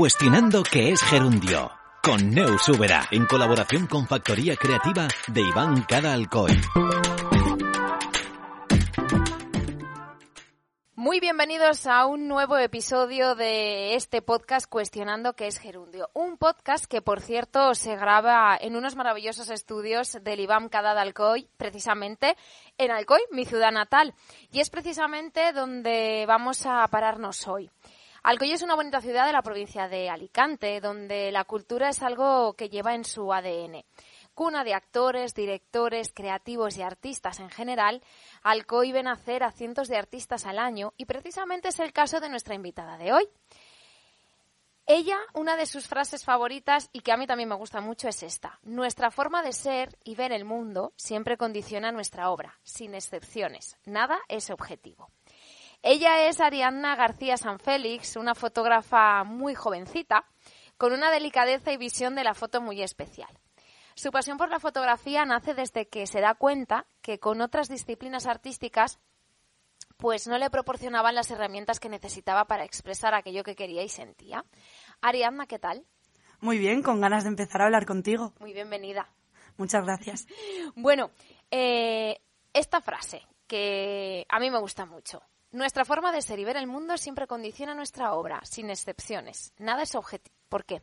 Cuestionando qué es gerundio. Con Neus Ubera, en colaboración con Factoría Creativa de Iván Cada Alcoy. Muy bienvenidos a un nuevo episodio de este podcast Cuestionando qué es gerundio. Un podcast que, por cierto, se graba en unos maravillosos estudios del IBAM Cada de Alcoy, precisamente en Alcoy, mi ciudad natal. Y es precisamente donde vamos a pararnos hoy. Alcoy es una bonita ciudad de la provincia de Alicante, donde la cultura es algo que lleva en su ADN. Cuna de actores, directores, creativos y artistas en general, Alcoy ven nacer a cientos de artistas al año y precisamente es el caso de nuestra invitada de hoy. Ella, una de sus frases favoritas y que a mí también me gusta mucho es esta. Nuestra forma de ser y ver el mundo siempre condiciona nuestra obra, sin excepciones. Nada es objetivo. Ella es Ariadna García San Félix, una fotógrafa muy jovencita, con una delicadeza y visión de la foto muy especial. Su pasión por la fotografía nace desde que se da cuenta que con otras disciplinas artísticas pues no le proporcionaban las herramientas que necesitaba para expresar aquello que quería y sentía. Ariadna, ¿qué tal? Muy bien, con ganas de empezar a hablar contigo. Muy bienvenida. Muchas gracias. Bueno, eh, esta frase que a mí me gusta mucho. Nuestra forma de ser y ver el mundo siempre condiciona nuestra obra, sin excepciones. Nada es objetivo. ¿Por qué?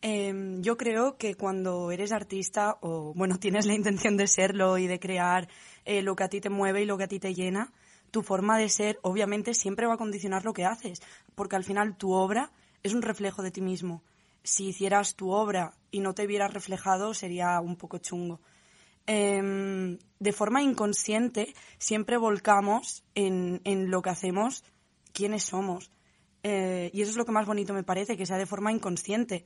Eh, yo creo que cuando eres artista o, bueno, tienes la intención de serlo y de crear eh, lo que a ti te mueve y lo que a ti te llena, tu forma de ser obviamente siempre va a condicionar lo que haces, porque al final tu obra es un reflejo de ti mismo. Si hicieras tu obra y no te vieras reflejado sería un poco chungo. Eh, de forma inconsciente siempre volcamos en, en, lo que hacemos quiénes somos. Eh, y eso es lo que más bonito me parece, que sea de forma inconsciente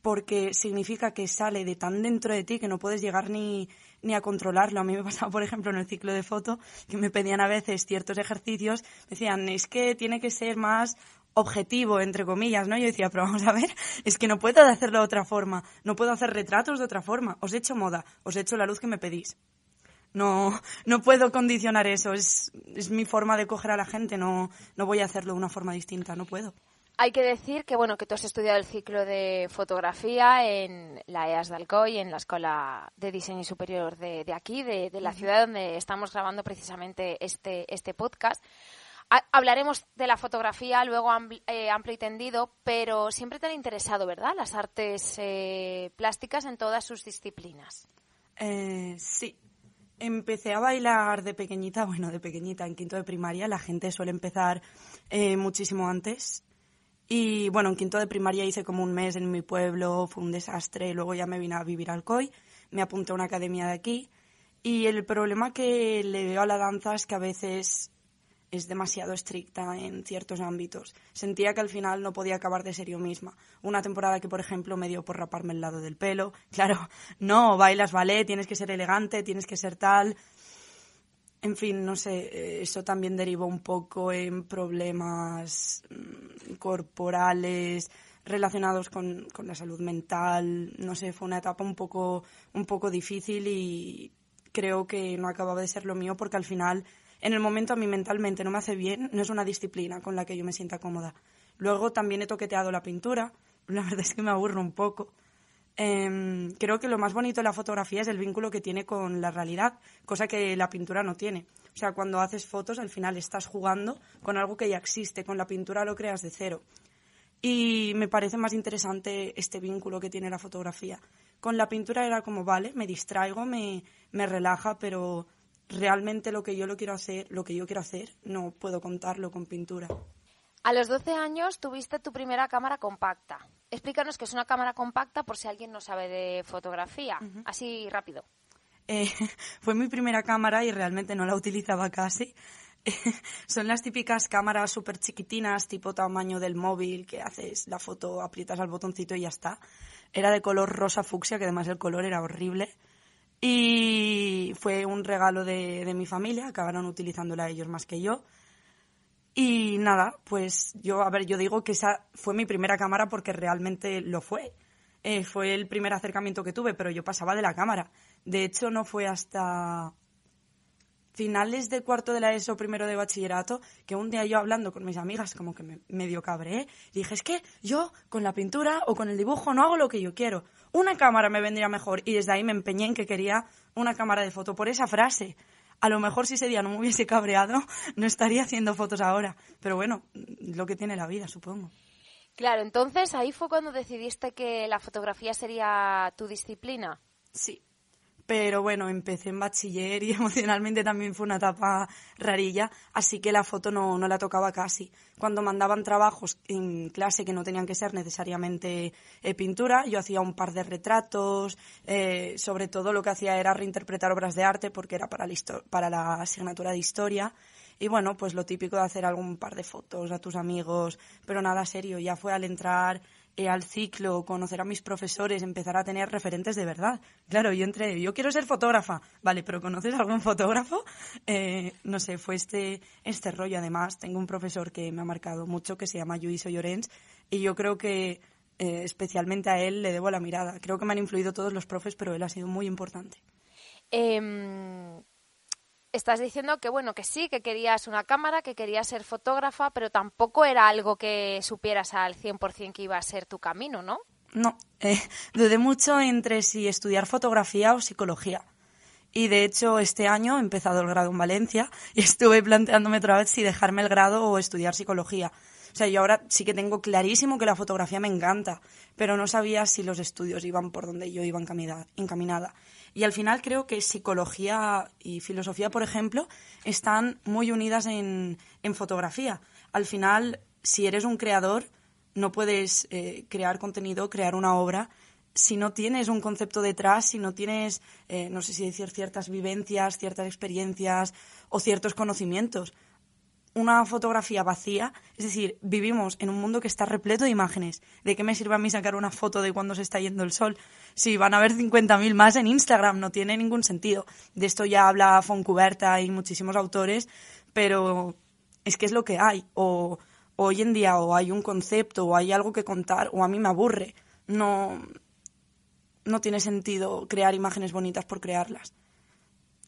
porque significa que sale de tan dentro de ti que no puedes llegar ni, ni a controlarlo. A mí me pasaba, por ejemplo, en el ciclo de foto, que me pedían a veces ciertos ejercicios, me decían, es que tiene que ser más objetivo, entre comillas, ¿no? Yo decía, pero vamos a ver, es que no puedo hacerlo de otra forma, no puedo hacer retratos de otra forma, os he hecho moda, os he hecho la luz que me pedís. No, no puedo condicionar eso, es, es mi forma de coger a la gente, no, no voy a hacerlo de una forma distinta, no puedo. Hay que decir que bueno que tú has estudiado el ciclo de fotografía en la EAS de Alcoy, en la Escuela de Diseño Superior de, de aquí, de, de, la ciudad donde estamos grabando precisamente este, este podcast. Ha, hablaremos de la fotografía luego eh, amplio y tendido, pero siempre te han interesado, ¿verdad? Las artes eh, plásticas en todas sus disciplinas. Eh, sí, empecé a bailar de pequeñita, bueno, de pequeñita, en quinto de primaria. La gente suele empezar muchísimo antes. Y bueno, en quinto de primaria hice como un mes en mi pueblo, fue un desastre. Luego ya me vine a vivir al COI, me apunté a una academia de aquí. Y el problema que le veo a la danza es que a veces es demasiado estricta en ciertos ámbitos. Sentía que al final no podía acabar de ser yo misma. Una temporada que, por ejemplo, me dio por raparme el lado del pelo. Claro, no, bailas ballet, tienes que ser elegante, tienes que ser tal. En fin, no sé, eso también derivó un poco en problemas mm, corporales relacionados con, con, la salud mental. No sé, fue una etapa un poco, un poco difícil y creo que no acababa de ser lo mío porque al final, en el momento a mí mentalmente no me hace bien, no es una disciplina con la que yo me sienta cómoda. Luego también he toqueteado la pintura, la verdad es que me aburro un poco. Eh, creo que lo más bonito de la fotografía es el vínculo que tiene con la realidad, cosa que la pintura no tiene. O sea, cuando haces fotos, al final estás jugando con algo que ya existe, con la pintura lo creas de cero. Y me parece más interesante este vínculo que tiene la fotografía. Con la pintura era como, vale, me distraigo, me, me relaja, pero realmente lo que yo lo quiero hacer, lo que yo quiero hacer, no puedo contarlo con pintura. A los 12 años tuviste tu primera cámara compacta. Explícanos qué es una cámara compacta por si alguien no sabe de fotografía. Uh -huh. Así rápido. Eh, fue mi primera cámara y realmente no la utilizaba casi. son las típicas cámaras súper chiquitinas, tipo tamaño del móvil, que haces la foto, aprietas al botoncito y ya está. Era de color rosa fucsia, que además el color era horrible. Y fue un regalo de, de mi familia, acabaron utilizándola ellos más que yo. Y nada, pues yo, a ver, yo digo que esa fue mi primera cámara porque realmente lo fue. Eh, fue el primer acercamiento que tuve, pero yo pasaba de la cámara. De hecho, no fue hasta finales de cuarto de la ESO, primero de bachillerato, que un día yo hablando con mis amigas, como que me medio cabré, dije, es que yo con la pintura o con el dibujo no hago lo que yo quiero. Una cámara me vendría mejor. Y desde ahí me empeñé en que quería una cámara de foto por esa frase. A lo mejor si ese día no me hubiese cabreado, no estaría haciendo fotos ahora. Pero bueno, lo que tiene la vida, supongo. Claro, entonces ahí fue cuando decidiste que la fotografía sería tu disciplina. Sí, pero bueno, empecé en bachiller y emocionalmente también fue una etapa rarilla, así que la foto no, no la tocaba casi. Cuando mandaban trabajos en clase que no tenían que ser necesariamente eh, pintura, yo hacía un par de retratos, eh, sobre todo lo que hacía era reinterpretar obras de arte porque era para la, para la asignatura de historia. Y bueno, pues lo típico de hacer algún par de fotos a tus amigos, pero nada serio, ya fue al entrar eh, al ciclo, conocer a mis profesores, empezar a tener referentes de verdad. Claro, yo entré, yo quiero ser fotógrafa, vale, pero ¿conoces algún fotógrafo? Eh, no sé, fue este, este rollo. Además, tengo un profesor que me ha marcado mucho, que se llama Luis Llorens, y yo creo que eh, especialmente a él le debo la mirada. Creo que me han influido todos los profes, pero él ha sido muy importante. Em, estás diciendo que bueno, que sí, que querías una cámara, que querías ser fotógrafa, pero tampoco era algo que supieras al 100% que iba a ser tu camino, ¿no? No, eh, dudé mucho entre si estudiar fotografía o psicología. Y de hecho este año he empezado el grado en Valencia y estuve planteándome otra vez si dejarme el grado o estudiar psicología. O sea, yo ahora sí que tengo clarísimo que la fotografía me encanta, pero no sabía si los estudios iban por donde yo iba encaminada. Y al final creo que psicología y filosofía, por ejemplo, están muy unidas en, fotografía. Al final, si eres un creador, no puedes eh, crear contenido, crear una obra si no tienes un concepto detrás, si no tienes, eh, no sé si decir, ciertas vivencias, ciertas experiencias o ciertos conocimientos una fotografía vacía, es decir, vivimos en un mundo que está repleto de imágenes. ¿De qué me sirve a mí sacar una foto de cuando se está yendo el sol? Si van a haber 50.000 más en Instagram, no tiene ningún sentido. De esto ya habla Foncuberta y muchísimos autores, pero es que es lo que hay. O, hoy en día o hay un concepto o hay algo que contar o a mí me aburre. No, no tiene sentido crear imágenes bonitas por crearlas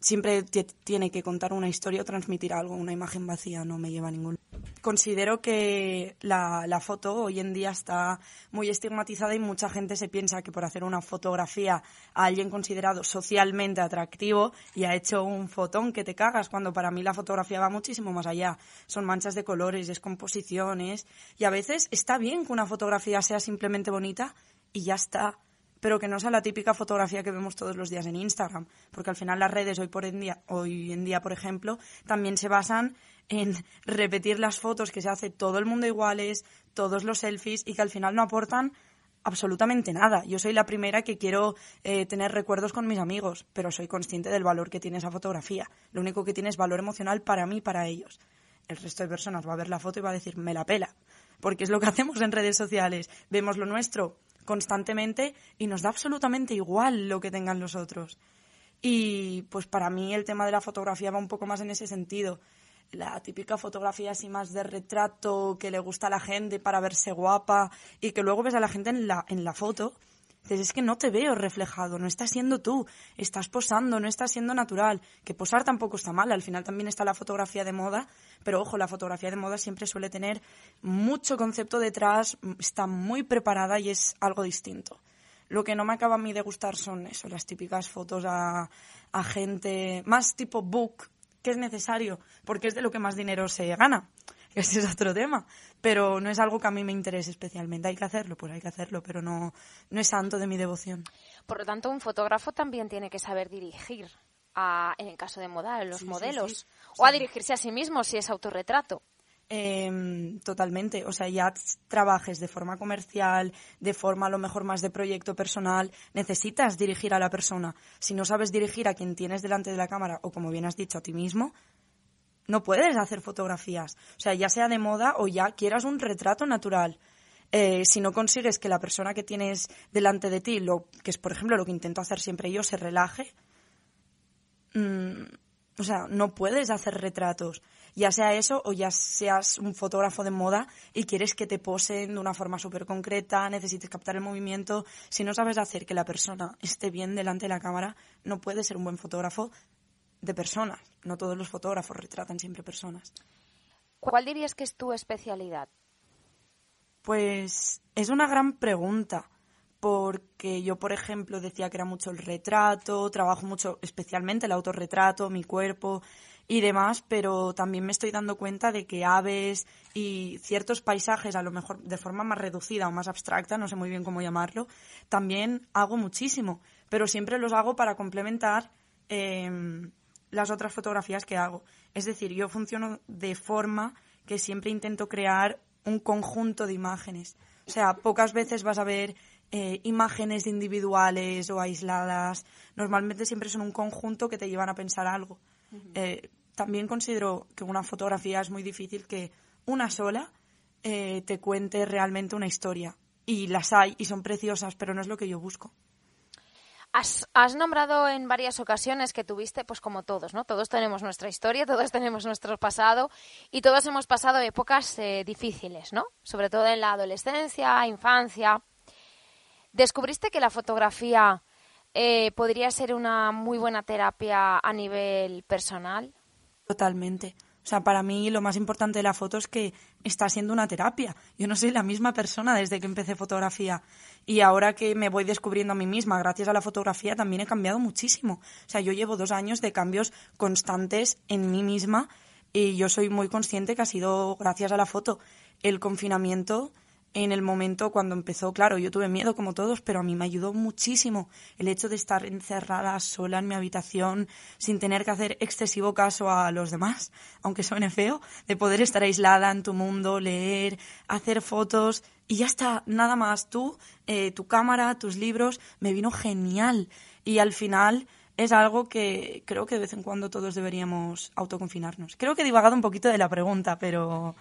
siempre tiene que contar una historia o transmitir algo. Una imagen vacía no me lleva a ningún. Considero que la, la, foto hoy en día está muy estigmatizada y mucha gente se piensa que por hacer una fotografía a alguien considerado socialmente atractivo y ha hecho un fotón que te cagas, cuando para mí la fotografía va muchísimo más allá. Son manchas de colores, descomposiciones y a veces está bien que una fotografía sea simplemente bonita y ya está pero que no sea la típica fotografía que vemos todos los días en Instagram, porque al final las redes hoy, por en, día, hoy en día, por ejemplo, también se basan en repetir las fotos que se hace todo el mundo iguales, todos los selfies y que al final no aportan absolutamente nada. Yo soy la primera que quiero eh, tener recuerdos con mis amigos, pero soy consciente del valor que tiene esa fotografía. Lo único que tiene es valor emocional para mí para ellos. El resto de personas va a ver la foto y va a decir, me la pela. Porque es lo que hacemos en redes sociales. Vemos lo nuestro, constantemente y nos da absolutamente igual lo que tengan los otros. Y pues para mí el tema de la fotografía va un poco más en ese sentido. La típica fotografía así más de retrato que le gusta a la gente para verse guapa y que luego ves a la gente en la, en la foto Dices, es que no te veo reflejado, no estás siendo tú, estás posando, no estás siendo natural. Que posar tampoco está mal, al final también está la fotografía de moda, pero ojo, la fotografía de moda siempre suele tener mucho concepto detrás, está muy preparada y es algo distinto. Lo que no me acaba a mí de gustar son eso, las típicas fotos a, a gente más tipo book, que es necesario, porque es de lo que más dinero se gana. Ese es otro tema. Pero no es algo que a mí me interese especialmente. Hay que hacerlo, pues hay que hacerlo, pero no, no es santo de mi devoción. Por lo tanto, un fotógrafo también tiene que saber dirigir, a, en el caso de moda, a los modelos. o a dirigirse a sí mismo si es autorretrato. Em, totalmente. O sea, ya trabajes de forma comercial, de forma a lo mejor más de proyecto personal, necesitas dirigir a la persona. Si no sabes dirigir a quien tienes delante de la cámara o, como bien has dicho, a ti mismo, no puedes hacer fotografías. O sea, ya sea de moda o ya quieras un retrato natural. Eh, si no consigues que la persona que tienes delante de ti, lo, que es por ejemplo lo que intento hacer siempre yo, se relaje, mm, o sea, no puedes hacer retratos. Ya sea eso o ya seas un fotógrafo de moda y quieres que te posen de una forma súper concreta, necesites captar el movimiento. Si no sabes hacer que la persona esté bien delante de la cámara, no puedes ser un buen fotógrafo de personas. No todos los fotógrafos retratan siempre personas. ¿Cuál dirías que es tu especialidad? Pues es una gran pregunta, porque yo, por ejemplo, decía que era mucho el retrato, trabajo mucho especialmente el autorretrato, mi cuerpo y demás, pero también me estoy dando cuenta de que aves y ciertos paisajes, a lo mejor de forma más reducida o más abstracta, no sé muy bien cómo llamarlo, también hago muchísimo, pero siempre los hago para complementar em, las otras fotografías que hago. Es decir, yo funciono de forma que siempre intento crear un conjunto de imágenes. O sea, pocas veces vas a ver eh, imágenes individuales o aisladas. Normalmente siempre son un conjunto que te llevan a pensar algo. Eh, también considero que una fotografía es muy difícil que una sola eh, te cuente realmente una historia. Y las hay y son preciosas, pero no es lo que yo busco. Has, nombrado en varias ocasiones que tuviste, pues como todos, ¿no? Todos tenemos nuestra historia, todos tenemos nuestro pasado y todos hemos pasado épocas eh, difíciles, ¿no? Sobre todo en la adolescencia, infancia. ¿Descubriste que la fotografía eh, podría ser una muy buena terapia a nivel personal? Totalmente. O sea, para mí lo más importante de la foto es que está siendo una terapia. Yo no soy la misma persona desde que empecé fotografía. Y ahora que me voy descubriendo a mí misma gracias a la fotografía, también he cambiado muchísimo. O sea, yo llevo dos años de cambios constantes en mí misma y yo soy muy consciente que ha sido gracias a la foto. El confinamiento en el momento cuando empezó, claro, yo tuve miedo como todos, pero a mí me ayudó muchísimo el hecho de estar encerrada sola en mi habitación sin tener que hacer excesivo caso a los demás, aunque suene feo, de poder estar aislada en tu mundo, leer, hacer fotos y ya está, nada más. Tú, eh, tu cámara, tus libros, me vino genial y al final es algo que creo que de vez en cuando todos deberíamos autoconfinarnos. Creo que he divagado un poquito de la pregunta, pero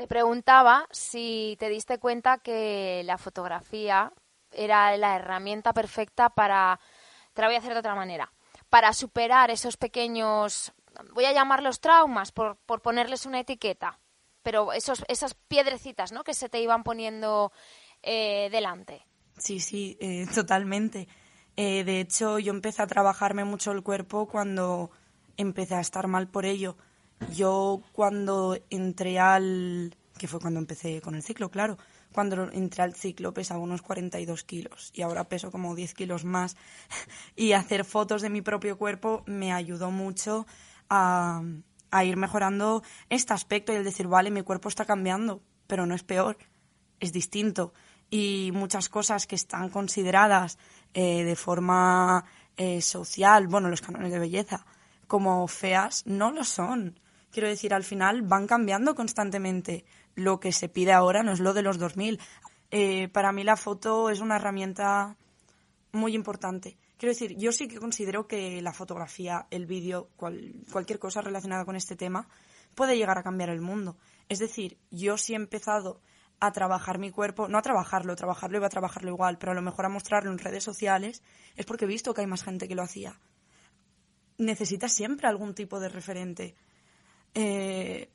te preguntaba si te diste cuenta que la fotografía era la herramienta perfecta para, te la voy a hacer de otra manera, para superar esos pequeños, voy a llamarlos traumas por, por ponerles una etiqueta, pero esos, esas piedrecitas ¿no? que se te iban poniendo eh, delante. Sí, sí, eh, totalmente. Eh, de hecho, yo empecé a trabajarme mucho el cuerpo cuando empecé a estar mal por ello. Yo cuando entré al, que fue cuando empecé con el ciclo, claro, cuando entré al ciclo pesaba unos 42 kilos y ahora peso como 10 kilos más y hacer fotos de mi propio cuerpo me ayudó mucho a, a ir mejorando este aspecto y el decir, vale, mi cuerpo está cambiando, pero no es peor, es distinto. Y muchas cosas que están consideradas eh, de forma eh, social, bueno, los cánones de belleza, como feas, no lo son. Quiero decir, al final van cambiando constantemente. Lo que se pide ahora no es lo de los 2000. Eh, para mí la foto es una herramienta muy importante. Quiero decir, yo sí que considero que la fotografía, el vídeo, cualquier cosa relacionada con este tema, puede llegar a cambiar el mundo. Es decir, yo sí he empezado a trabajar mi cuerpo, no a trabajarlo, trabajarlo iba a trabajarlo igual, pero a lo mejor a mostrarlo en redes sociales, es porque he visto que hay más gente que lo hacía. Necesitas siempre algún tipo de referente. Eh,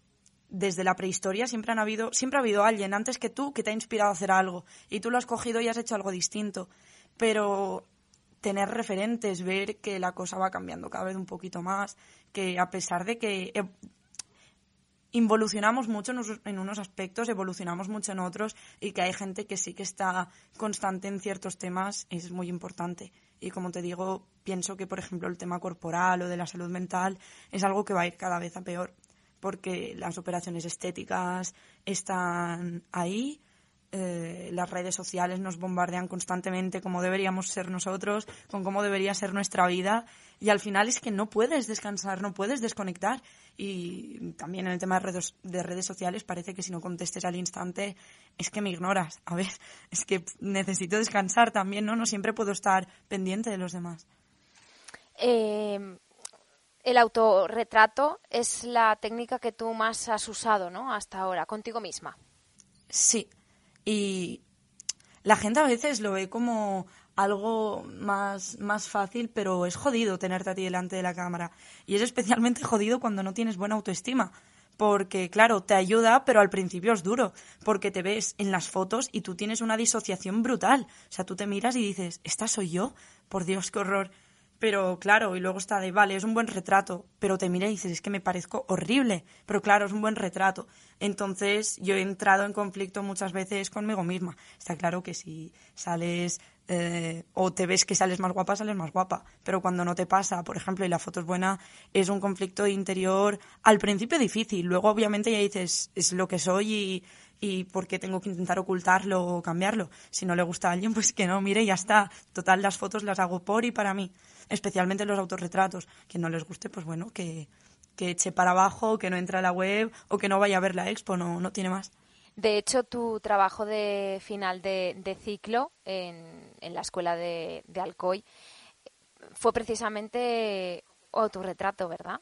desde la prehistoria siempre han habido, siempre ha habido alguien antes que tú que te ha inspirado a hacer algo y tú lo has cogido y has hecho algo distinto. Pero tener referentes, ver que la cosa va cambiando cada vez un poquito más, que a pesar de que e, involucionamos mucho en unos aspectos, evolucionamos mucho en otros y que hay gente que sí que está constante en ciertos temas, es muy importante. Y como te digo, pienso que, por ejemplo, el tema corporal o de la salud mental es algo que va a ir cada vez a peor porque las operaciones estéticas están ahí, eh, las redes sociales nos bombardean constantemente como deberíamos ser nosotros, con cómo debería ser nuestra vida y al final es que no puedes descansar, no puedes desconectar y también en el tema de redes, de redes sociales parece que si no contestes al instante es que me ignoras, a ver, es que necesito descansar también, ¿no? No siempre puedo estar pendiente de los demás. Eh, el autorretrato es la técnica que tú más has usado, ¿no? Hasta ahora, contigo misma. Sí. Y la gente a veces lo ve como algo más, más fácil, pero es jodido tenerte a ti delante de la cámara. Y es especialmente jodido cuando no tienes buena autoestima. Porque, claro, te ayuda, pero al principio es duro. Porque te ves en las fotos y tú tienes una disociación brutal. O sea, tú te miras y dices, ¿esta soy yo? Por Dios, qué horror. Pero claro, y luego está de, vale, es un buen retrato, pero te mira y dices, es que me parezco horrible, pero claro, es un buen retrato. Entonces yo he entrado en conflicto muchas veces conmigo misma. Está claro que si sales eh, o te ves que sales más guapa, sales más guapa. Pero cuando no te pasa, por ejemplo, y la foto es buena, es un conflicto interior al principio difícil. Luego obviamente ya dices, es lo que soy y y por qué tengo que intentar ocultarlo o cambiarlo. Si no le gusta a alguien, pues que no, mire, ya está. Total, las fotos las hago por y para mí, especialmente los autorretratos. Que no les guste, pues bueno, que, que eche para abajo, que no entre a la web o que no vaya a ver la expo, no, no tiene más. De hecho, tu trabajo de final de, ciclo en, en, la escuela de, de Alcoy fue precisamente autorretrato, ¿verdad?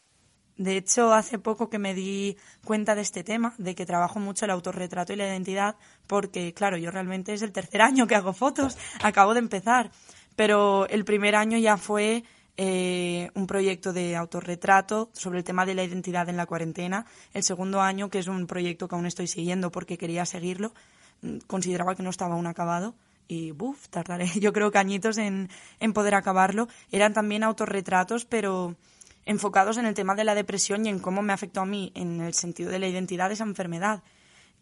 De hecho, hace poco que me di cuenta de este tema, de que trabajo mucho el autorretrato y la identidad, porque, claro, yo realmente es el tercer año que hago fotos, acabo de empezar, pero el primer año ya fue eh, un proyecto de autorretrato sobre el tema de la identidad en la cuarentena. El segundo año, que es un proyecto que aún estoy siguiendo porque quería seguirlo, mm, consideraba que no estaba aún acabado y buf, tardaré yo creo que añitos en, en poder acabarlo. Eran también autorretratos, pero enfocados en el tema de la depresión y en cómo me afectó a mí en el sentido de la identidad esa enfermedad.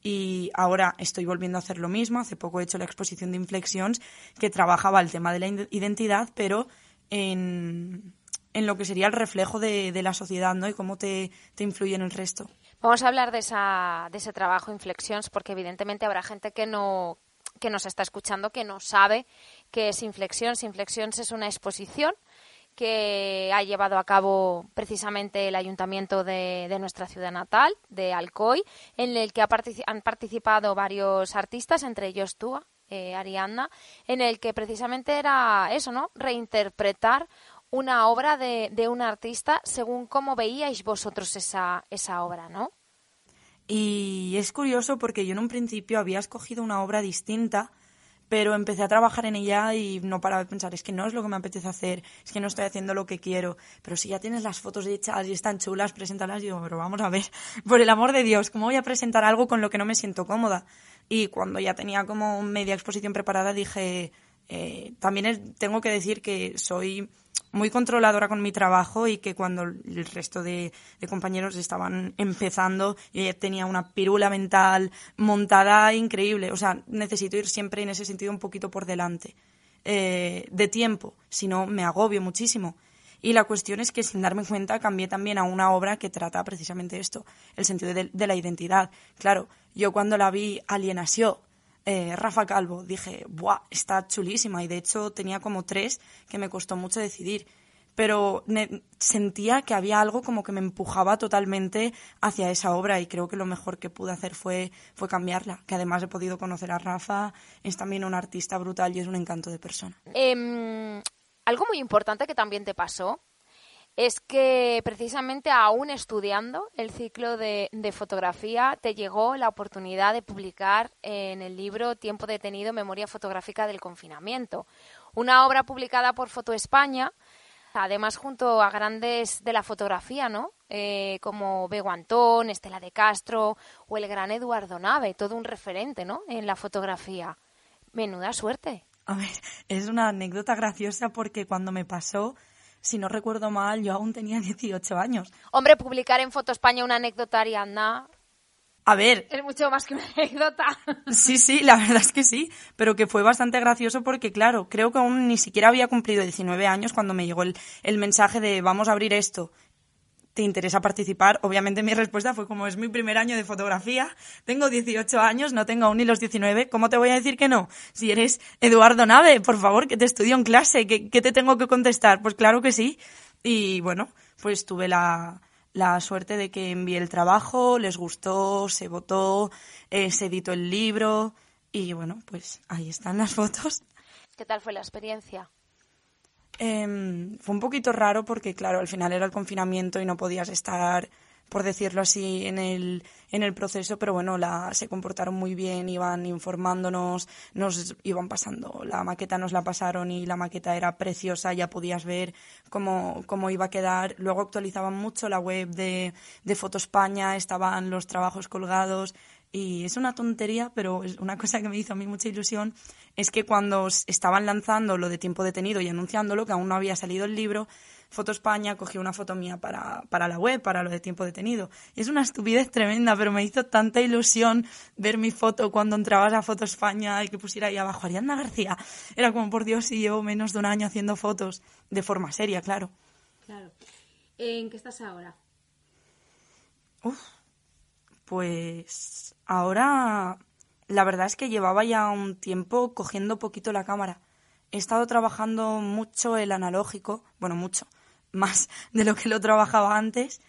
Y ahora estoy volviendo a hacer lo mismo. Hace poco he hecho la exposición de Inflexions que trabajaba el tema de la identidad, pero en, en lo que sería el reflejo de, de la sociedad ¿no? y cómo te, te, influye en el resto. Vamos a hablar de, esa, de ese trabajo Inflexions porque evidentemente habrá gente que no que nos está escuchando que no sabe qué es Inflexions. Inflexions es una exposición que ha llevado a cabo precisamente el ayuntamiento de, de nuestra ciudad natal, de Alcoy, en el que ha han participado varios artistas, entre ellos tú, eh, Arianna, en el que precisamente era eso, ¿no? Reinterpretar una obra de, de un artista según cómo veíais vosotros esa, esa obra, ¿no? Y es curioso porque yo en un principio había escogido una obra distinta pero empecé a trabajar en ella y no paraba de pensar, es que no es lo que me apetece hacer, es que no estoy haciendo lo que quiero, pero si ya tienes las fotos hechas y están chulas, preséntalas, digo, pero vamos a ver, por el amor de Dios, ¿cómo voy a presentar algo con lo que no me siento cómoda? Y cuando ya tenía como media exposición preparada dije, eh, también tengo que decir que soy muy controladora con mi trabajo y que cuando el resto de, compañeros estaban empezando, yo ya tenía una pirula mental montada increíble. O sea, necesito ir siempre en ese sentido un poquito por delante eh, de tiempo, si no me agobio muchísimo. Y la cuestión es que sin darme cuenta cambié también a una obra que trata precisamente esto, el sentido de, de la identidad. Claro, yo cuando la vi Alienación, eh, Rafa Calvo, dije, ¡buah! Está chulísima. Y de hecho tenía como tres que me costó mucho decidir. Pero sentía que había algo como que me empujaba totalmente hacia esa obra y creo que lo mejor que pude hacer fue, fue cambiarla. Que además he podido conocer a Rafa, es también un artista brutal y es un encanto de persona. Eh, algo muy importante que también te pasó es que precisamente aún estudiando el ciclo de, de, fotografía te llegó la oportunidad de publicar en el libro Tiempo detenido, Memoria fotográfica del confinamiento, una obra publicada por Foto España, además junto a grandes de la fotografía, ¿no? Eh, como Bego Antón, Estela de Castro o el gran Eduardo Nave, todo un referente, ¿no? En la fotografía. Menuda suerte. A ver, es una anécdota graciosa porque cuando me pasó si no recuerdo mal, yo aún tenía 18 años. Hombre, publicar en Foto España una anécdota, Ariadna. A ver. Es mucho más que una anécdota. Sí, sí, la verdad es que sí, pero que fue bastante gracioso porque, claro, creo que aún ni siquiera había cumplido 19 años cuando me llegó el, el mensaje de vamos a abrir esto te interesa participar, obviamente mi respuesta fue como es mi primer año de fotografía, tengo 18 años, no tengo aún ni los 19, ¿cómo te voy a decir que no? Si eres Eduardo Nave, por favor, que te estudio en clase, ¿qué, te tengo que contestar? Pues claro que sí. Y bueno, pues tuve la, la suerte de que envié el trabajo, les gustó, se votó, eh, se editó el libro y bueno, pues ahí están las fotos. ¿Qué tal fue la experiencia? Em, fue un poquito raro porque, claro, al final era el confinamiento y no podías estar, por decirlo así, en el, en el proceso, pero bueno, la, se comportaron muy bien, iban informándonos, nos iban pasando, la maqueta nos la pasaron y la maqueta era preciosa, ya podías ver cómo, cómo iba a quedar. Luego actualizaban mucho la web de, de Foto España, estaban los trabajos colgados, y es una tontería, pero es una cosa que me hizo a mí mucha ilusión, es que cuando estaban lanzando lo de tiempo detenido y anunciándolo, que aún no había salido el libro, Foto España cogió una foto mía para, para la web, para lo de tiempo detenido. Y es una estupidez tremenda, pero me hizo tanta ilusión ver mi foto cuando entrabas a Foto España y que pusiera ahí abajo Ariadna García. Era como, por Dios, si llevo menos de un año haciendo fotos, de forma seria, claro. Claro. ¿En qué estás ahora? Uf, pues ahora la verdad es que llevaba ya un tiempo cogiendo poquito la cámara. He estado trabajando mucho el analógico, bueno, mucho, más de lo que lo trabajaba antes.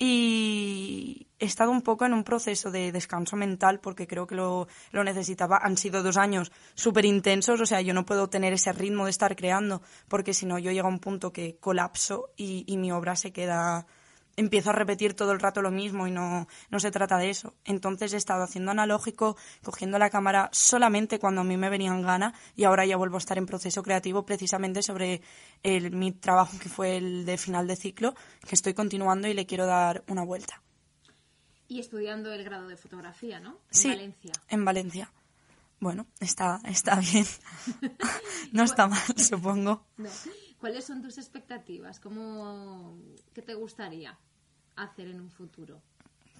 Y he estado un poco en un proceso de descanso mental porque creo que lo, lo necesitaba. Han sido dos años súper intensos, o sea, yo no puedo tener ese ritmo de estar creando porque si no yo llego a un punto que colapso y, y mi obra se queda empiezo a repetir todo el rato lo mismo y no, no se trata de eso. Entonces he estado haciendo analógico, cogiendo la cámara solamente cuando a mí me venían gana y ahora ya vuelvo a estar en proceso creativo precisamente sobre el, mi trabajo que fue el de final de ciclo, que estoy continuando y le quiero dar una vuelta. Y estudiando el grado de fotografía, ¿no? En sí, Valencia. en Valencia. Bueno, está, está bien. no está mal, supongo. No. ¿Cuáles son tus expectativas? ¿Cómo, ¿Qué te gustaría hacer en un futuro?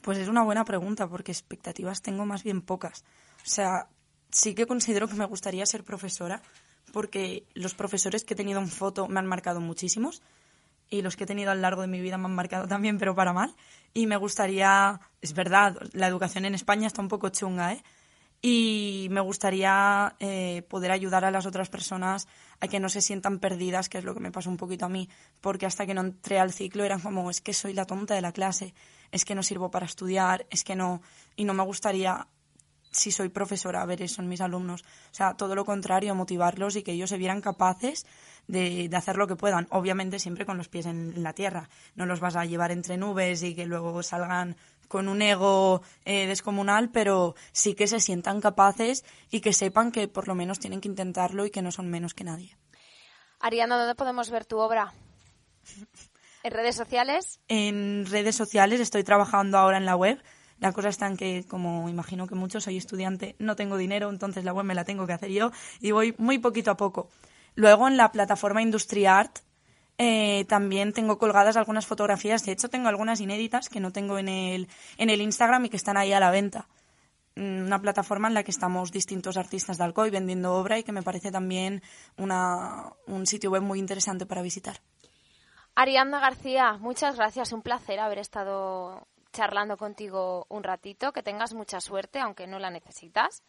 Pues es una buena pregunta porque expectativas tengo más bien pocas. O sea, sí que considero que me gustaría ser profesora porque los profesores que he tenido en foto me han marcado muchísimos y los que he tenido a lo largo de mi vida me han marcado también, pero para mal. Y me gustaría, es verdad, la educación en España está un poco chunga, ¿eh? Y me gustaría eh, poder ayudar a las otras personas a que no se sientan perdidas, que es lo que me pasó un poquito a mí, porque hasta que no entré al ciclo eran como, es que soy la tonta de la clase, es que no sirvo para estudiar, es que no, y no me gustaría, si soy profesora, ver eso en mis alumnos. O sea, todo lo contrario, motivarlos y que ellos se vieran capaces de, de hacer lo que puedan, obviamente siempre con los pies en, en la tierra. No los vas a llevar entre nubes y que luego salgan con un ego eh, descomunal, pero sí que se sientan capaces y que sepan que por lo menos tienen que intentarlo y que no son menos que nadie. Ariana, ¿dónde podemos ver tu obra? ¿En redes sociales? En redes sociales estoy trabajando ahora en la web. La cosa está en que, como imagino que muchos, soy estudiante, no tengo dinero, entonces la web me la tengo que hacer yo y voy muy poquito a poco. Luego en la plataforma IndustriArt eh, también tengo colgadas algunas fotografías, de hecho tengo algunas inéditas que no tengo en el, en el Instagram y que están ahí a la venta. Mm, Una plataforma en la que estamos distintos artistas de Alcoy vendiendo obra y que me parece también una, un sitio web muy interesante para visitar. Ariadna García, muchas gracias. Un placer haber estado charlando contigo un ratito. Que tengas mucha suerte, aunque no la necesitas,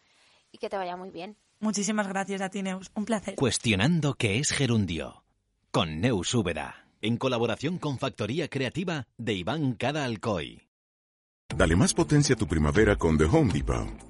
y que te vaya muy bien. Muchísimas gracias a ti, Neus. Un placer. Cuestionando qué es gerundio. Con Neus Úbeda. En colaboración con Factoría Creativa de Iván Cada Alcoy. Dale más potencia a tu primavera con The Home Depot.